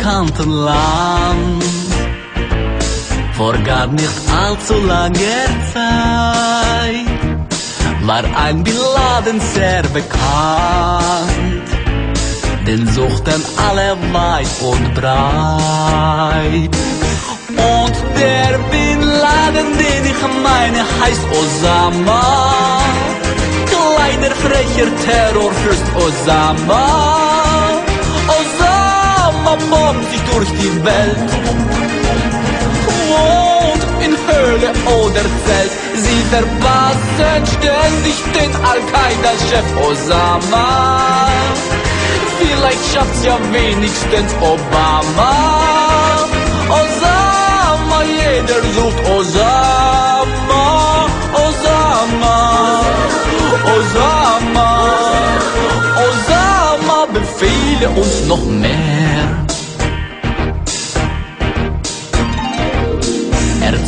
unbekannten Land. Vor gar nicht allzu langer Zeit war ein Beladen sehr bekannt. Den suchten alle weit und breit. Und der Bin den ich meine, heißt Osama. Kleiner frecher Terrorfürst Osama. Osama bombt sich durch die Welt. Wohnt in Höhle oder Zelt. Sie verpassen ständig den Al-Qaida-Chef Osama. Vielleicht schafft's ja wenigstens Obama. Osama, jeder sucht Osama. Osama, Osama, Osama, befehle uns noch mehr.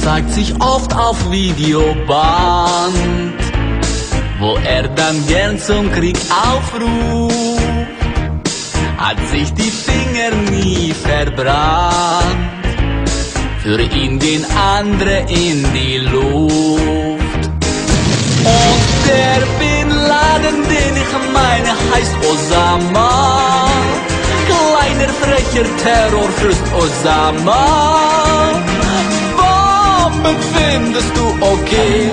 Zeigt sich oft auf Videoband, wo er dann gern zum Krieg aufruft hat sich die Finger nie verbrannt. Für ihn gehen andere in die Luft. Und der Bin Laden, den ich meine, heißt Osama. Kleiner frecher Terrorfürst Osama. Findest du okay?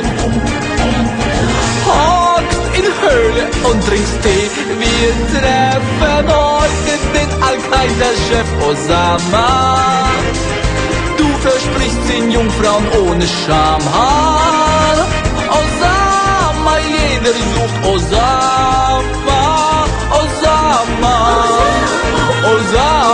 Hockst in Höhle und trinkst Tee. Wir treffen heute den Al-Qaida-Chef Osama. Du versprichst den Jungfrauen ohne Scham. Ha? Osama, jeder sucht. Osama, Osama, Osama,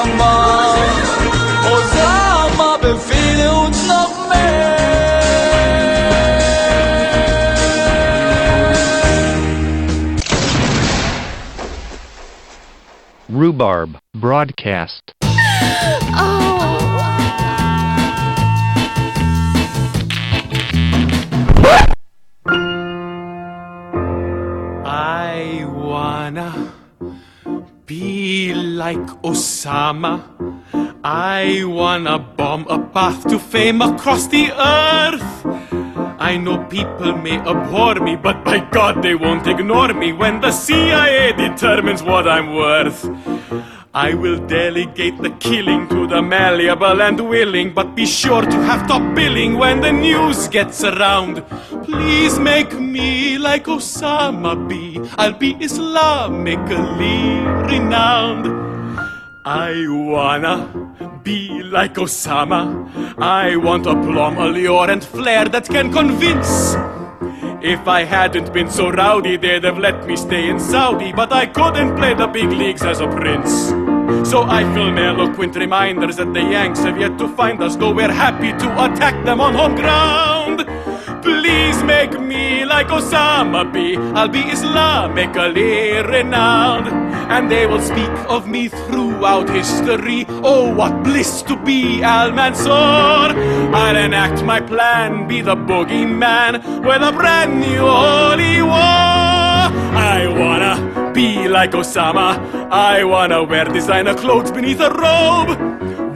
Rhubarb Broadcast. I wanna be like Osama. I wanna bomb a path to fame across the earth. I know people may abhor me, but by God they won't ignore me when the CIA determines what I'm worth. I will delegate the killing to the malleable and willing, but be sure to have top billing when the news gets around. Please make me like Osama be. I'll be Islamically renowned. I wanna be like Osama. I want a plum, allure, and flair that can convince. If I hadn't been so rowdy, they'd have let me stay in Saudi, but I couldn't play the big leagues as a prince. So I film eloquent reminders that the Yanks have yet to find us, though we're happy to attack them on home ground. Please make me like Osama be. I'll be Islamically renowned. And they will speak of me throughout history. Oh, what bliss to be Al Mansur. I'll enact my plan, be the boogeyman with a brand new like Osama. I wanna wear designer clothes beneath a robe.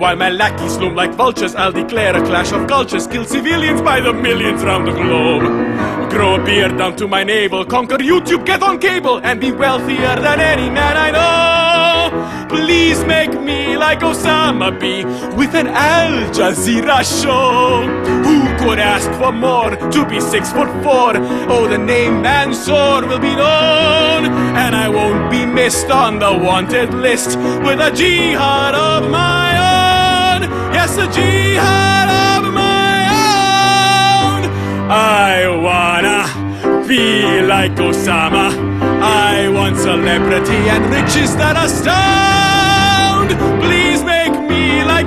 While my lackeys loom like vultures, I'll declare a clash of cultures, kill civilians by the millions round the globe. Grow a beard down to my navel, conquer YouTube, get on cable, and be wealthier than any man I know. Please make me like Osama be with an Al Jazeera show. Could ask for more to be six foot four? Oh, the name Mansoor will be known, and I won't be missed on the wanted list with a jihad of my own. Yes, a jihad of my own. I wanna be like Osama. I want celebrity and riches that astound. Please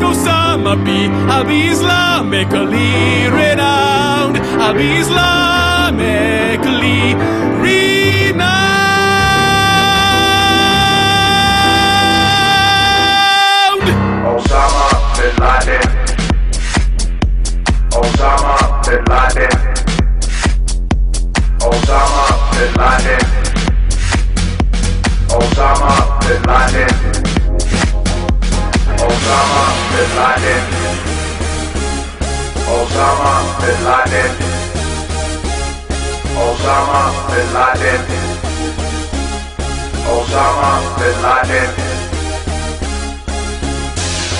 Osama be. I'll be Islamically renowned. I'll be Islamically renowned. Osama bin Laden. Osama bin Laden. Osama bin Laden. Osama bin Laden. Osama bin Laden. Osama bin Laden. Osama bin Laden. Osama bin Laden.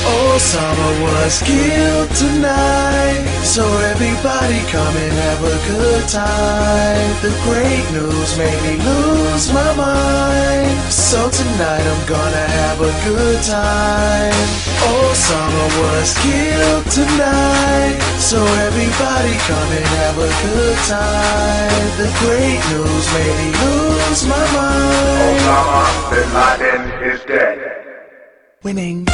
Osama was killed tonight. So everybody come and have a good time. The great news made me lose my mind. So tonight I'm gonna have a good time. Osama was killed tonight. So everybody come and have a good time. The great news made me lose my mind. Osama bin Laden is dead. Winning.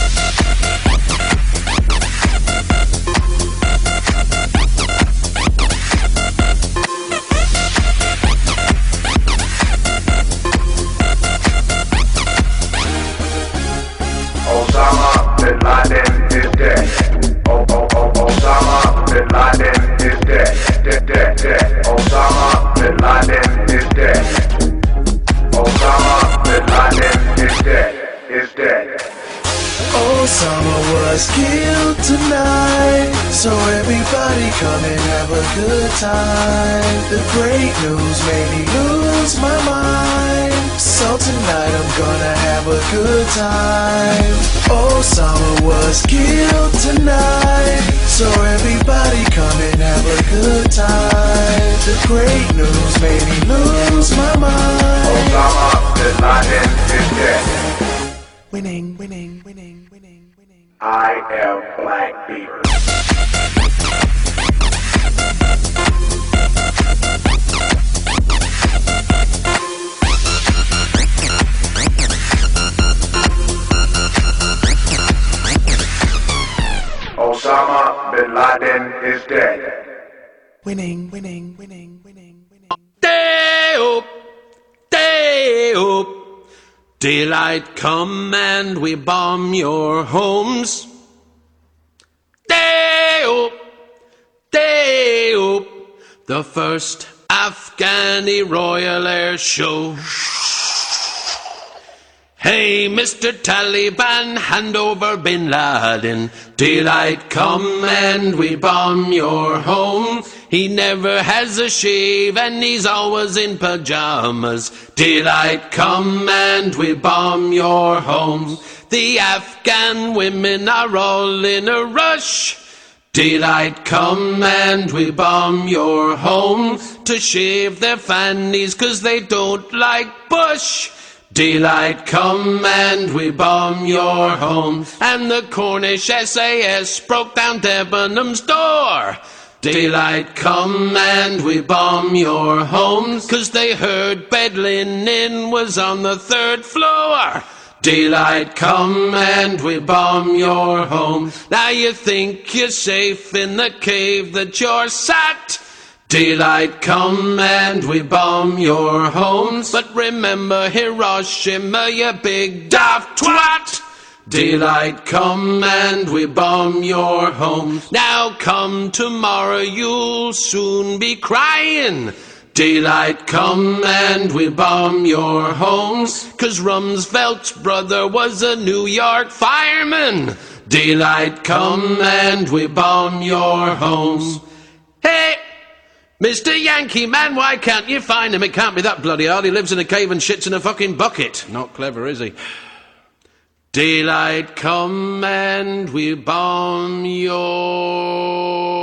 Osama was killed tonight. So everybody come and have a good time. The great news made me lose my mind. So tonight I'm gonna have a good time. Oh, Osama was killed tonight. So everybody come and have a good time. The great news made me lose my mind. Osama bin Laden is dead. Winning, winning, winning, winning, winning. I am Black Beaver. Osama bin Laden is dead. Winning, winning, winning, winning, winning. Day up, day up. Daylight come and we bomb your homes. Day up, day up. The first Afghani Royal Air Show. Hey, Mr. Taliban, hand over Bin Laden. Daylight come and we bomb your home. He never has a shave and he's always in pajamas. Daylight come and we bomb your home. The Afghan women are all in a rush. Daylight come and we bomb your home to shave their fannies 'cause they don't like Bush. Daylight come and we bomb your home. And the Cornish SAS broke down Debenham's door. Daylight come and we bomb your homes. Cause they heard bed linen was on the third floor. Daylight come and we bomb your home. Now you think you're safe in the cave that you're sat. Daylight come and we bomb your homes. But remember Hiroshima, you big daft twat. Daylight come and we bomb your homes. Now come tomorrow, you'll soon be crying. Daylight come and we bomb your homes. Cause Rumsfeld's brother was a New York fireman. Daylight come and we bomb your homes. Hey! Mr. Yankee Man, why can't you find him? It can't be that bloody hard. He lives in a cave and shits in a fucking bucket. Not clever, is he? Daylight come and we bomb your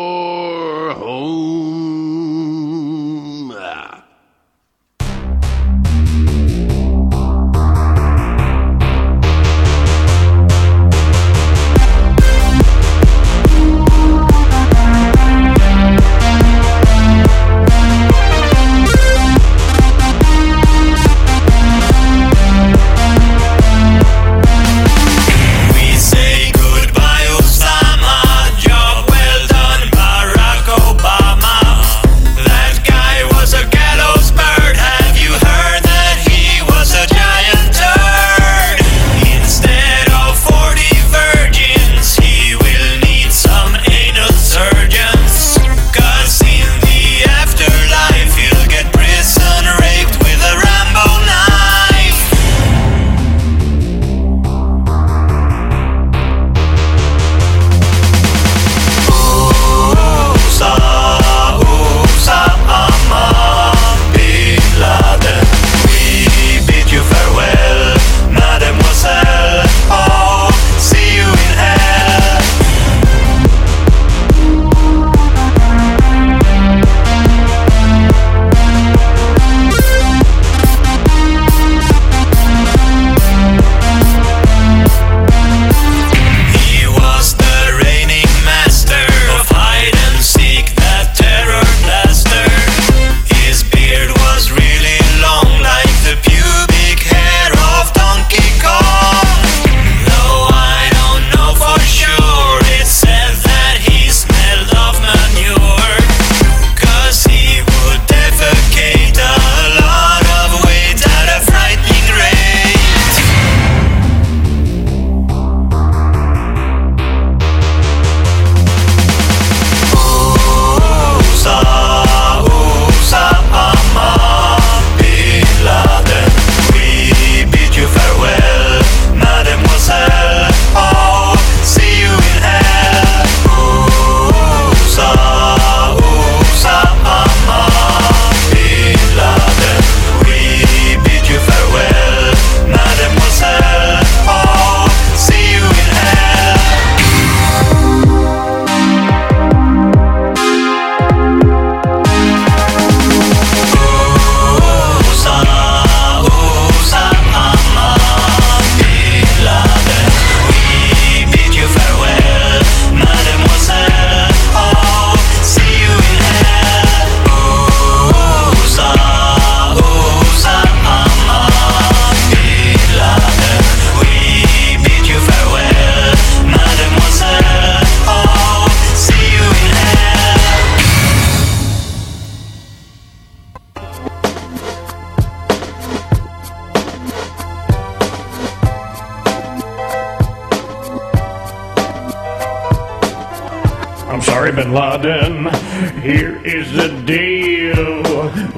Here is the deal.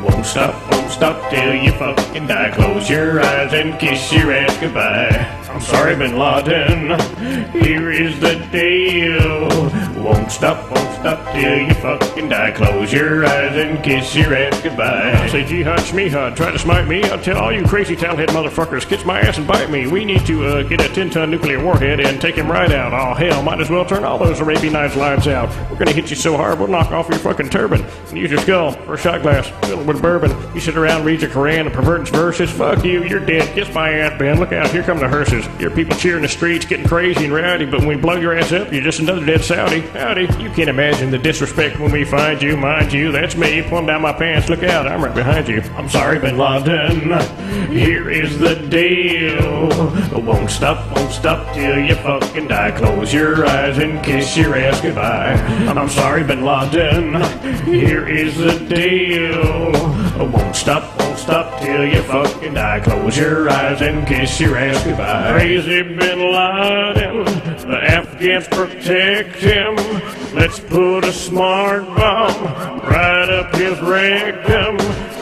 Won't stop, won't stop till you fucking die. Close your eyes and kiss your ass goodbye. I'm sorry, Bin Laden. Here is the deal. Won't stop, won't stop till you fucking die. Close your eyes and kiss your ass goodbye. Say jihad, shmihad, try to smite me. I'll tell all you crazy tailhead motherfuckers, kiss my ass and bite me. We need to uh, get a 10 ton nuclear warhead and take him right out. Oh, hell, might as well turn all those Arabian lives out. We're gonna hit you so hard, we'll knock off your fucking turban and use your skull for a shot glass filled with bourbon. You sit around, read your Koran, and pervert verses. Fuck you, you're dead. Kiss my ass, Ben. Look out, here come the hearses. Your people cheering the streets, getting crazy and rowdy, but when we blow your ass up, you're just another dead Saudi. Howdy, you can't imagine the disrespect when we find you. Mind you, that's me. Plumb down my pants. Look out, I'm right behind you. I'm sorry, Bin Laden. Here is the deal. Won't stop, won't stop till you fucking die. Close your eyes and kiss your ass goodbye. I'm sorry, Bin Laden. Here is the deal. Won't stop, won't stop till you fucking die. Close your eyes and kiss your ass goodbye. Crazy Bin Laden. The Afghans protect him. Let's put a smart bomb right up his rectum.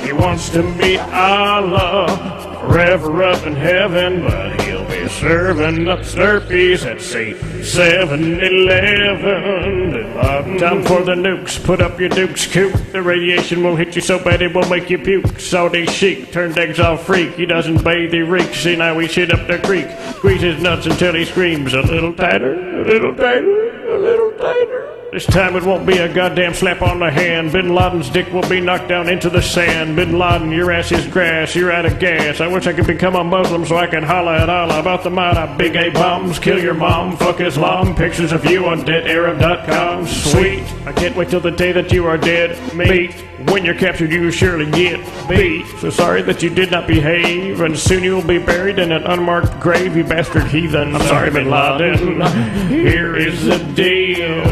He wants to meet Allah forever up in heaven, but he'll be serving up Slurpees at say 7-Eleven. Time for the nukes. Put up your dukes, coop. The radiation will hit you so bad it will make you puke. Saudi chic, turned eggs all freak. He doesn't bathe, he reeks. See now we shit up the creek. Squeeze his nuts until he screams a little tighter, a little tighter, a little tighter. This time it won't be a goddamn slap on the hand. Bin Laden's dick will be knocked down into the sand. Bin Laden, your ass is grass. You're out of gas. I wish I could become a Muslim so I can holla at Allah about the Mada. Big A bombs, kill your mom, fuck Islam. Pictures of you on deadarab.com. Sweet. I can't wait till the day that you are dead. Meat. When you're captured, you surely get beat. So sorry that you did not behave, and soon you will be buried in an unmarked grave, you bastard heathen. I'm sorry, Bin Laden. Here is the deal.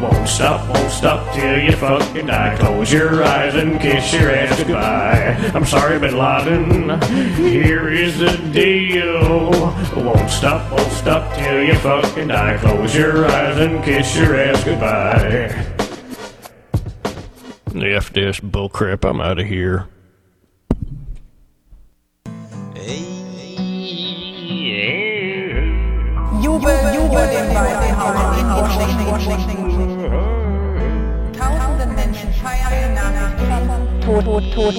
Won't stop, won't stop till you fucking die. Close your eyes and kiss your ass goodbye. I'm sorry, Bin Laden. Here is the deal. Won't stop, won't stop till you fucking die. Close your eyes and kiss your ass goodbye. F this bullcrap, I'm out of here. In Washington. Tausende Menschen feiern Tod, Tod, Tod,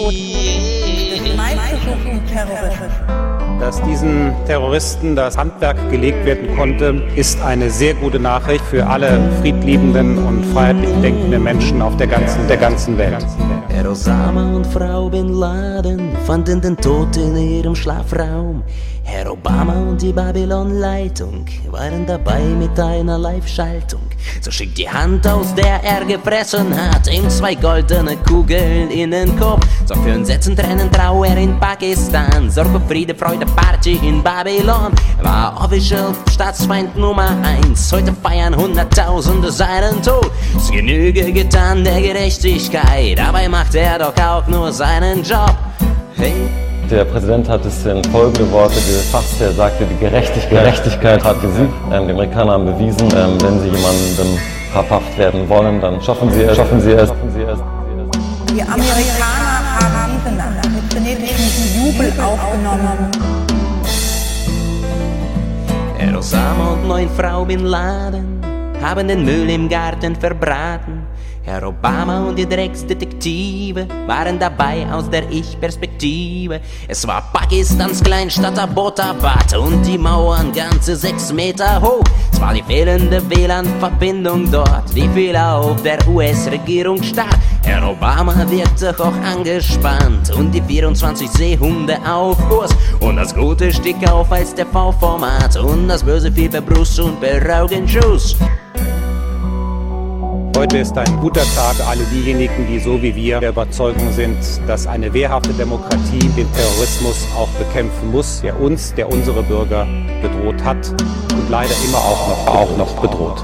Tod. Dass diesen Terroristen das Handwerk gelegt werden konnte, ist eine sehr gute Nachricht für alle friedliebenden und freiheitlich denkenden Menschen auf der ganzen, der ganzen Welt. Herr Osama und Frau Bin Laden fanden den Tod in ihrem Schlafraum. Herr Obama und die Babylon-Leitung waren dabei mit einer Live-Schaltung. So schickt die Hand aus, der er gefressen hat, ihm zwei goldene Kugeln in den Kopf. So für ein Setzen, Tränen, Trauer in Pakistan. Sorge, Friede, Freude, Party in Babylon. War official Staatsfeind Nummer eins. Heute feiern Hunderttausende seinen Tod. Ist Genüge getan der Gerechtigkeit. Dabei macht er doch auch nur seinen Job. Hey. Der Präsident hat es in folgende Worte gefasst. Er sagte, die Gerechtigkeit, Gerechtigkeit hat gesiegt. Ähm, die Amerikaner haben bewiesen, ähm, wenn sie jemandem habhaft werden wollen, dann schaffen sie es. Schaffen sie es. Die Amerikaner haben diese Nacht mit frenetischem Jubel aufgenommen. Herr Osama und neun Frau Bin Laden haben den Müll im Garten verbraten. Herr Obama und die Drecksdetektive waren dabei aus der Ich-Perspektive. Es war Pakistans Kleinstadt Abbottabad und die Mauern ganze sechs Meter hoch. Es war die fehlende WLAN-Verbindung dort, die Fehler auf der US-Regierung stark. Herr Obama wirkte hoch angespannt und die 24 Seehunde auf Kurs. Und das Gute stieg auf als TV-Format und das Böse fiel per Brust und per Augenschuss. Heute ist ein guter Tag. Alle diejenigen, die so wie wir der Überzeugung sind, dass eine wehrhafte Demokratie den Terrorismus auch bekämpfen muss, der uns, der unsere Bürger bedroht hat und leider immer auch noch, auch noch bedroht.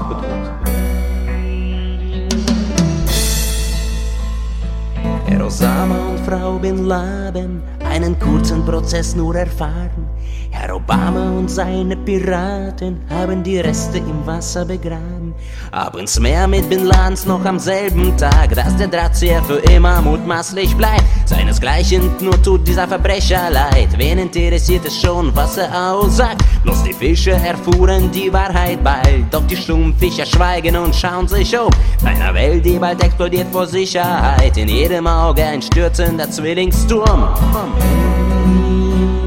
Herr Osama und Frau Bin Laden einen kurzen Prozess nur erfahren. Herr Obama und seine Piraten haben die Reste im Wasser begraben. Abends mehr mit Bin Ladens noch am selben Tag, dass der Drahtzieher für immer mutmaßlich bleibt. Seinesgleichen nur tut dieser Verbrecher leid. Wen interessiert es schon, was er aussagt? Bloß die Fische erfuhren die Wahrheit bald. Doch die Stummfischer schweigen und schauen sich um. Einer Welt, die bald explodiert vor Sicherheit. In jedem Auge ein stürzender Zwillingsturm.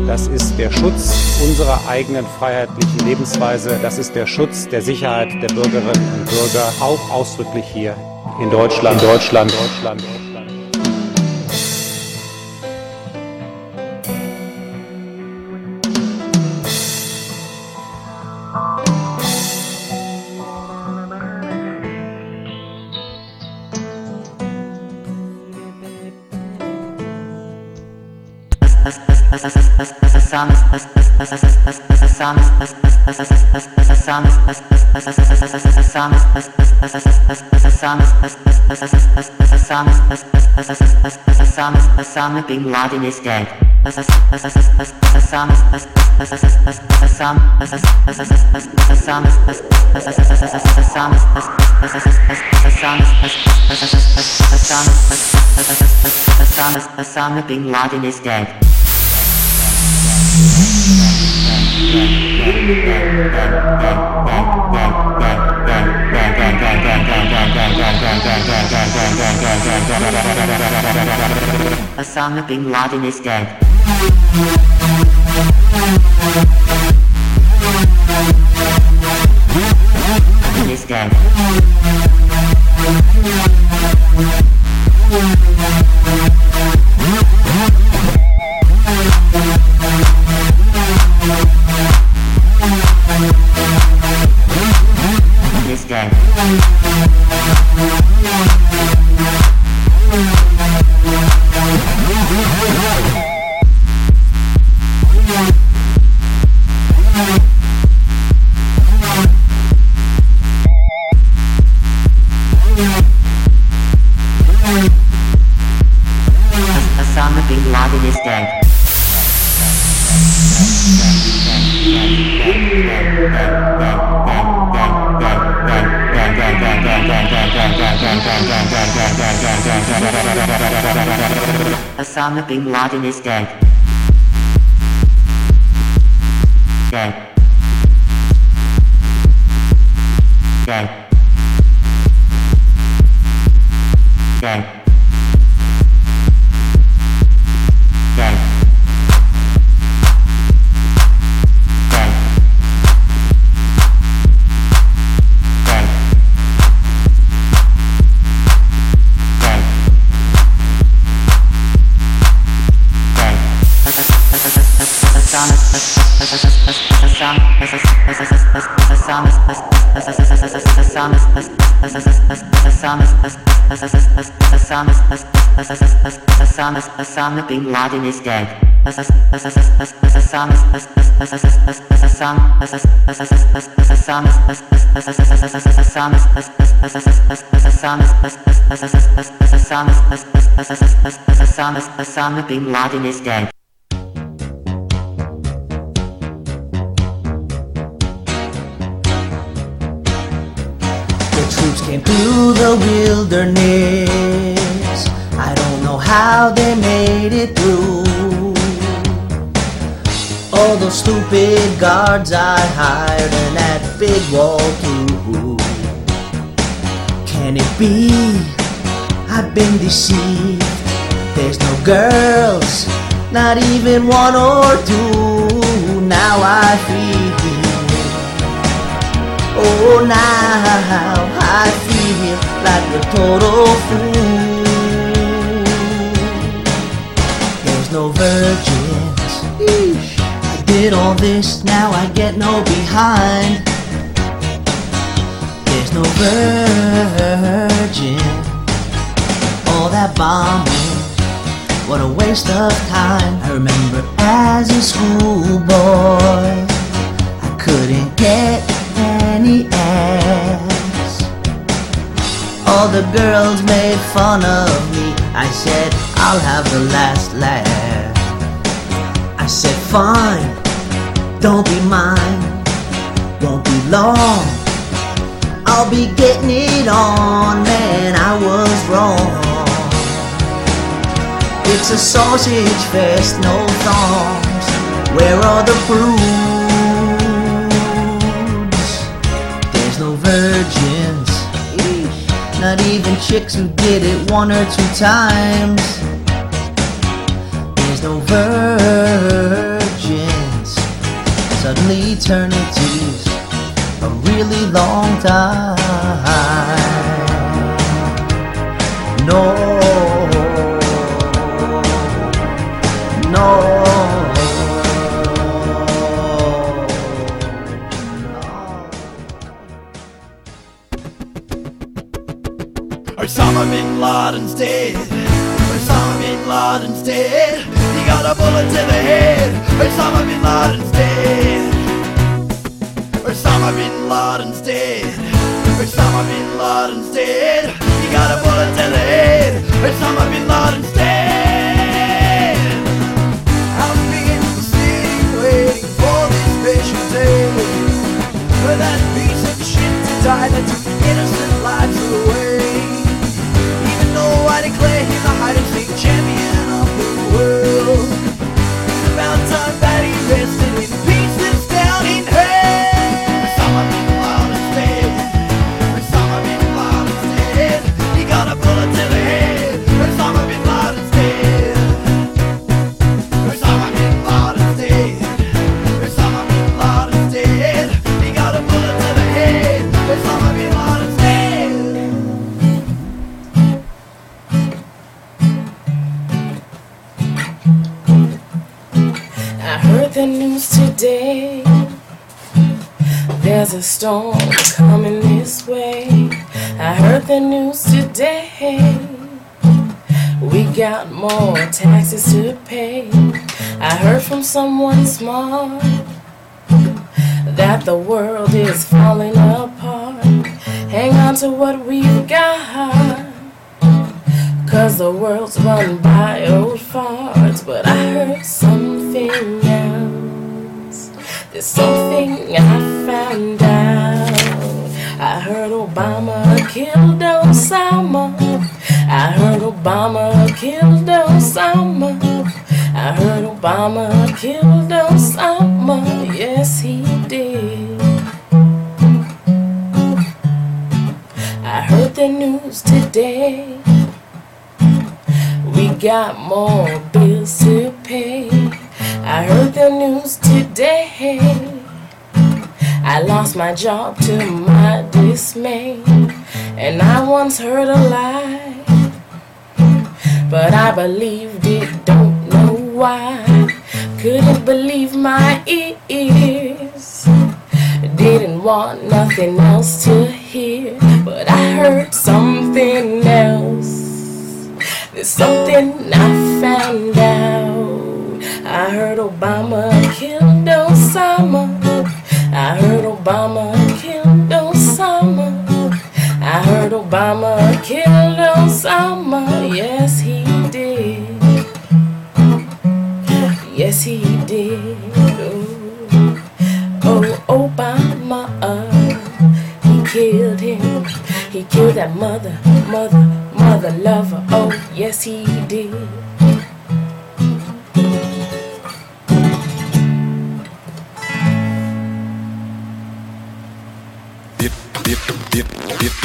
Das ist der Schutz unserer eigenen freiheitlichen Lebensweise. Das ist der Schutz der Sicherheit der Bürgerinnen und Bürger, auch ausdrücklich hier in Deutschland, Deutschland, Deutschland. Osama bin Laden is dead. Bin Laden is dead. Osama bin Laden is dead. is dead. Osama bin Laden is dead. Laden is. Dead. Dead. Dead. Osama bin Laden is dead. Osama bin is dead. Came through the wilderness. I don't know how they made it through. All those stupid guards I hired and that big wall too. Can it be I've been deceived? There's no girls, not even one or two. Now I feel like a total fool. There's no virgins. I did all this, now I get no behind. There's no virgin. All that bombing, what a waste of time. I remember as a schoolboy, I couldn't get any ass. All the girls made fun of me. I said, I'll have the last laugh. I said, fine, don't be mine. Won't be long. I'll be getting it on, man, I was wrong. It's a sausage fest, no thongs. Where are the prudes? Not even chicks who did it one or two times. There's no virgins. Suddenly eternity's a really long time. No. Laden's dead. He got a bullet to the head. Osama bin Laden's dead. Osama bin Laden's dead. Osama bin Laden's dead. He got a bullet to the head. The news today. We got more taxes to pay. I heard from someone smart that the world is falling apart. Hang on to what we've got. Cause the world's run by old farts. But I heard something else. There's something I found out. I heard Obama killed Osama. I heard Obama killed Osama. I heard Obama killed Osama. Yes, he did. I heard the news today. We got more bills to pay. I heard the news today. I lost my job to my dismay. And I once heard a lie. But I believed it, don't know why. Couldn't believe my ears. Didn't want nothing else to hear. But I heard something else. There's something I found out. I heard Obama killed Osama. I heard Obama Obama killed Osama. Yes, he did. Yes, he did. Oh, oh Obama. He killed him. He killed that mother, mother, mother lover. Oh, yes, he did.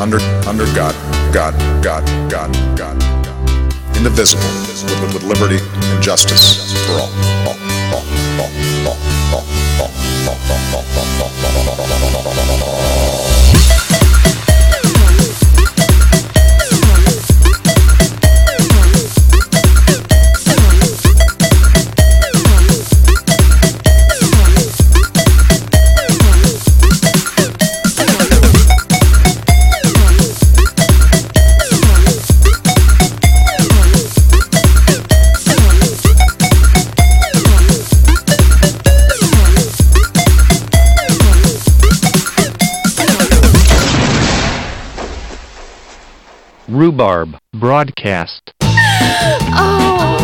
under, under, under God, God, God, God, God, indivisible, with, with liberty and justice for all, all, all, all, all, all, all, all, all, all, all. Rhubarb Broadcast. Oh.